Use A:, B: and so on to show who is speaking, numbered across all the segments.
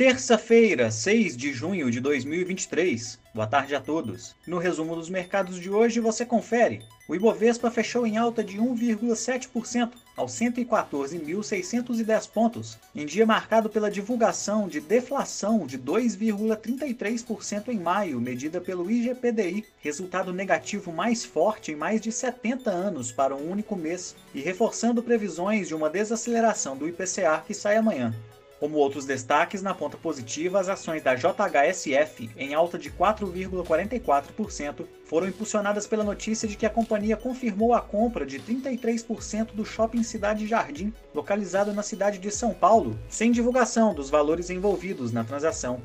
A: Terça-feira, 6 de junho de 2023. Boa tarde a todos. No resumo dos mercados de hoje você confere. O Ibovespa fechou em alta de 1,7% aos 114.610 pontos, em dia marcado pela divulgação de deflação de 2,33% em maio, medida pelo IGPDI, resultado negativo mais forte em mais de 70 anos para um único mês, e reforçando previsões de uma desaceleração do IPCA que sai amanhã. Como outros destaques, na ponta positiva, as ações da JHSF, em alta de 4,44%, foram impulsionadas pela notícia de que a companhia confirmou a compra de 33% do Shopping Cidade Jardim, localizado na cidade de São Paulo, sem divulgação dos valores envolvidos na transação.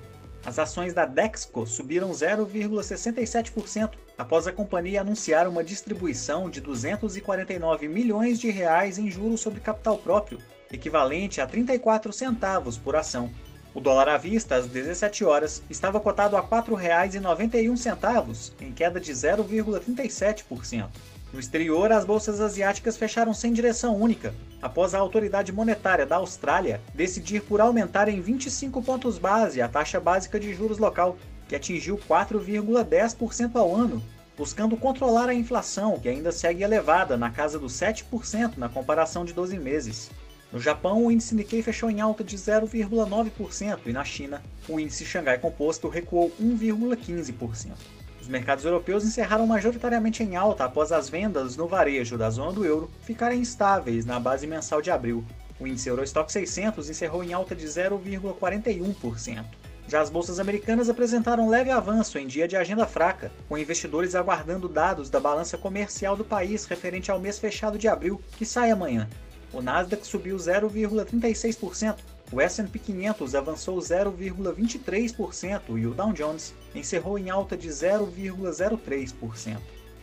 A: As ações da Dexco subiram 0,67% após a companhia anunciar uma distribuição de 249 milhões de reais em juros sobre capital próprio, equivalente a 34 centavos por ação. O dólar à vista, às 17 horas, estava cotado a R$ 4,91, em queda de 0,37%. No exterior, as bolsas asiáticas fecharam sem direção única, após a autoridade monetária da Austrália decidir por aumentar em 25 pontos base a taxa básica de juros local, que atingiu 4,10% ao ano, buscando controlar a inflação, que ainda segue elevada, na casa dos 7% na comparação de 12 meses. No Japão, o índice Nikkei fechou em alta de 0,9% e na China, o índice Xangai Composto recuou 1,15%. Os mercados europeus encerraram majoritariamente em alta após as vendas no varejo da zona do euro ficarem estáveis na base mensal de abril. O índice Eurostock 600 encerrou em alta de 0,41%. Já as bolsas americanas apresentaram leve avanço em dia de agenda fraca, com investidores aguardando dados da balança comercial do país referente ao mês fechado de abril, que sai amanhã. O Nasdaq subiu 0,36%, o S&P 500 avançou 0,23% e o Dow Jones encerrou em alta de 0,03%.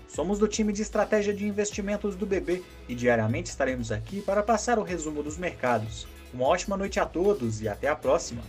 A: Somos do time de estratégia de investimentos do BB e diariamente estaremos aqui para passar o resumo dos mercados. Uma ótima noite a todos e até a próxima!